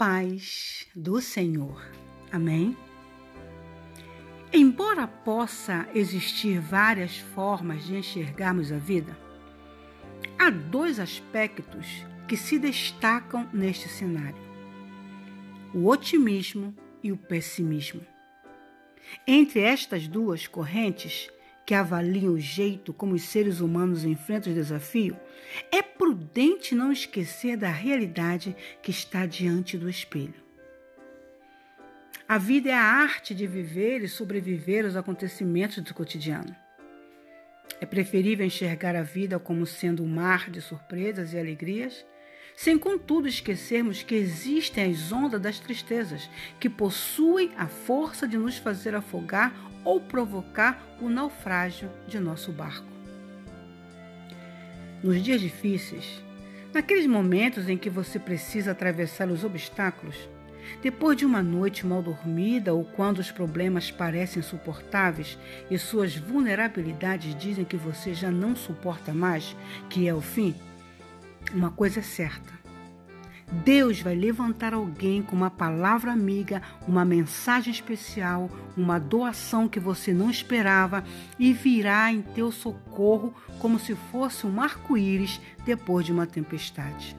paz do Senhor. Amém? Embora possa existir várias formas de enxergarmos a vida, há dois aspectos que se destacam neste cenário: o otimismo e o pessimismo. Entre estas duas correntes, que avaliam o jeito como os seres humanos enfrentam o desafio, é prudente não esquecer da realidade que está diante do espelho. A vida é a arte de viver e sobreviver aos acontecimentos do cotidiano. É preferível enxergar a vida como sendo um mar de surpresas e alegrias, sem contudo esquecermos que existem as ondas das tristezas, que possuem a força de nos fazer afogar ou provocar o naufrágio de nosso barco. Nos dias difíceis, naqueles momentos em que você precisa atravessar os obstáculos, depois de uma noite mal dormida ou quando os problemas parecem insuportáveis e suas vulnerabilidades dizem que você já não suporta mais, que é o fim, uma coisa é certa: Deus vai levantar alguém com uma palavra amiga, uma mensagem especial, uma doação que você não esperava e virá em teu socorro como se fosse um arco-íris depois de uma tempestade.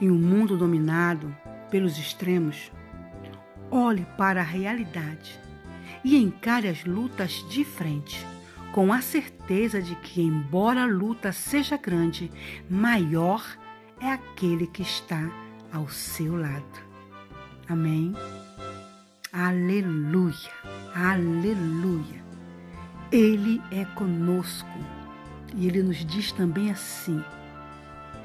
Em um mundo dominado pelos extremos, olhe para a realidade e encare as lutas de frente, com a certeza de que, embora a luta seja grande, maior é aquele que está ao seu lado. Amém? Aleluia, aleluia. Ele é conosco e ele nos diz também assim: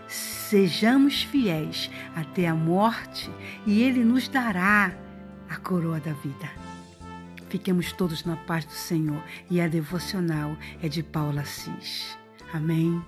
sejamos fiéis até a morte e ele nos dará a coroa da vida. Fiquemos todos na paz do Senhor e a devocional é de Paula Assis. Amém.